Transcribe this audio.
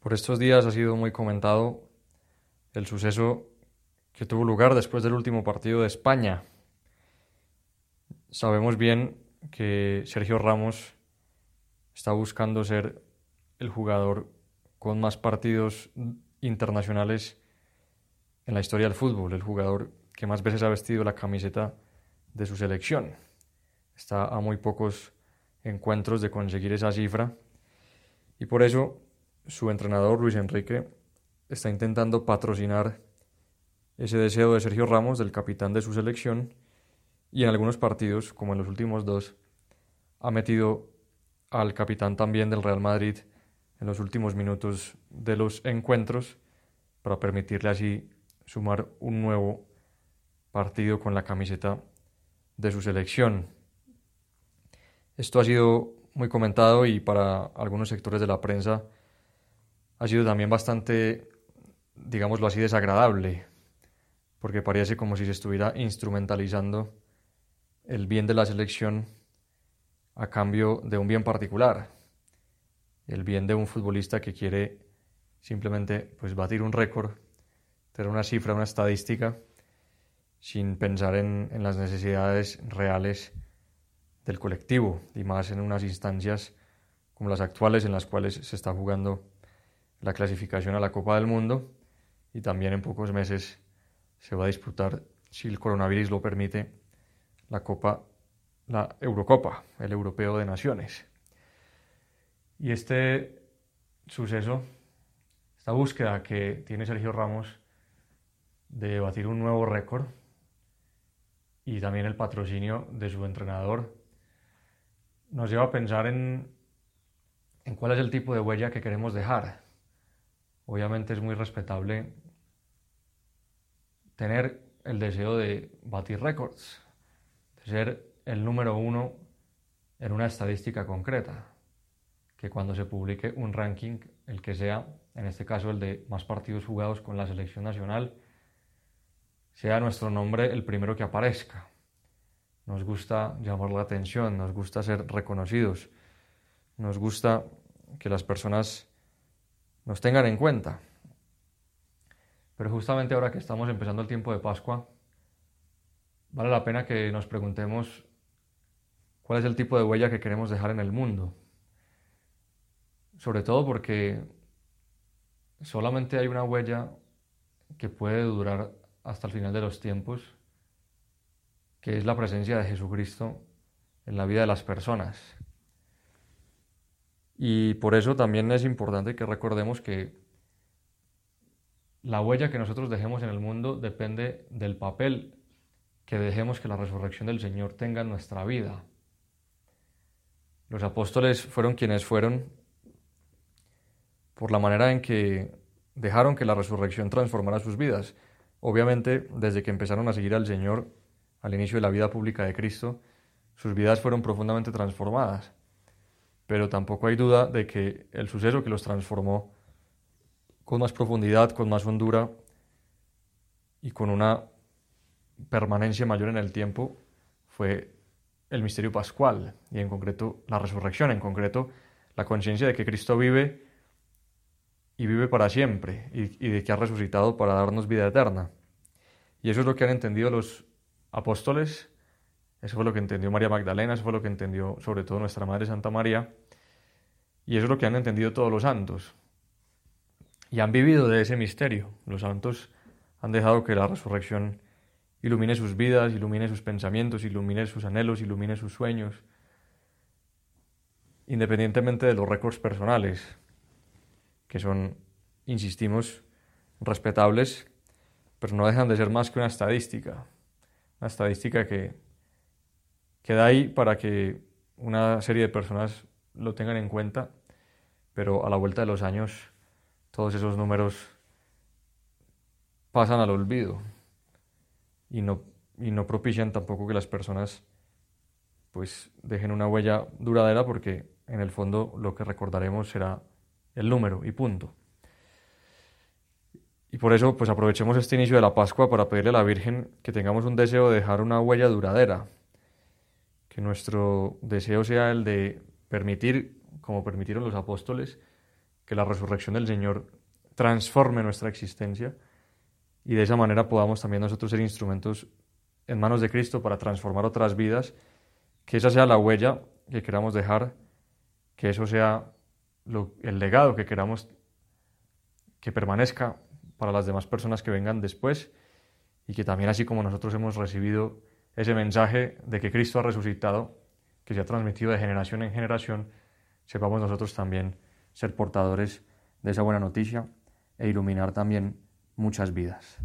Por estos días ha sido muy comentado el suceso que tuvo lugar después del último partido de España. Sabemos bien que Sergio Ramos está buscando ser el jugador con más partidos internacionales en la historia del fútbol, el jugador que más veces ha vestido la camiseta de su selección. Está a muy pocos encuentros de conseguir esa cifra y por eso su entrenador Luis Enrique está intentando patrocinar ese deseo de Sergio Ramos, del capitán de su selección, y en algunos partidos, como en los últimos dos, ha metido al capitán también del Real Madrid en los últimos minutos de los encuentros para permitirle así sumar un nuevo partido con la camiseta de su selección. Esto ha sido muy comentado y para algunos sectores de la prensa ha sido también bastante, digámoslo así, desagradable, porque parece como si se estuviera instrumentalizando el bien de la selección a cambio de un bien particular, el bien de un futbolista que quiere simplemente pues batir un récord, tener una cifra, una estadística, sin pensar en, en las necesidades reales del colectivo y más en unas instancias como las actuales en las cuales se está jugando la clasificación a la Copa del Mundo y también en pocos meses se va a disputar, si el coronavirus lo permite, la Copa, la Eurocopa, el Europeo de Naciones. Y este suceso, esta búsqueda que tiene Sergio Ramos de batir un nuevo récord y también el patrocinio de su entrenador, nos lleva a pensar en, en cuál es el tipo de huella que queremos dejar obviamente es muy respetable tener el deseo de batir récords, de ser el número uno en una estadística concreta, que cuando se publique un ranking, el que sea, en este caso el de más partidos jugados con la selección nacional, sea nuestro nombre el primero que aparezca. Nos gusta llamar la atención, nos gusta ser reconocidos, nos gusta que las personas nos tengan en cuenta. Pero justamente ahora que estamos empezando el tiempo de Pascua, vale la pena que nos preguntemos cuál es el tipo de huella que queremos dejar en el mundo. Sobre todo porque solamente hay una huella que puede durar hasta el final de los tiempos, que es la presencia de Jesucristo en la vida de las personas. Y por eso también es importante que recordemos que la huella que nosotros dejemos en el mundo depende del papel que dejemos que la resurrección del Señor tenga en nuestra vida. Los apóstoles fueron quienes fueron por la manera en que dejaron que la resurrección transformara sus vidas. Obviamente, desde que empezaron a seguir al Señor al inicio de la vida pública de Cristo, sus vidas fueron profundamente transformadas pero tampoco hay duda de que el suceso que los transformó con más profundidad, con más hondura y con una permanencia mayor en el tiempo fue el misterio pascual y en concreto la resurrección, en concreto la conciencia de que Cristo vive y vive para siempre y, de que ha resucitado para darnos vida eterna. Y eso es lo que han entendido los apóstoles eso fue lo que entendió María Magdalena, eso fue lo que entendió sobre todo nuestra Madre Santa María. Y eso es lo que han entendido todos los santos. Y han vivido de ese misterio. Los santos han dejado que la resurrección ilumine sus vidas, ilumine sus pensamientos, ilumine sus anhelos, ilumine sus sueños, independientemente de los récords personales, que son, insistimos, respetables, pero no dejan de ser más que una estadística, una estadística que queda ahí para que una serie de personas lo tengan en cuenta, pero a la vuelta de los años todos esos números pasan al olvido y no, y no propician tampoco que las personas pues dejen una huella duradera porque en el fondo lo que recordaremos será el número y punto. Y por eso pues aprovechemos este inicio de la Pascua para pedirle a la Virgen que tengamos un deseo de dejar una huella duradera, que nuestro deseo sea el de permitir, como permitieron los apóstoles, que la resurrección del Señor transforme nuestra existencia y de esa manera podamos también nosotros ser instrumentos en manos de Cristo para transformar otras vidas, que esa sea la huella que queramos dejar, que eso sea el legado que queramos que permanezca para las demás personas que vengan después y que también así como nosotros hemos recibido ese mensaje de que Cristo ha resucitado, que se ha transmitido de generación en generación, sepamos nosotros también ser portadores de esa buena noticia e iluminar también muchas vidas.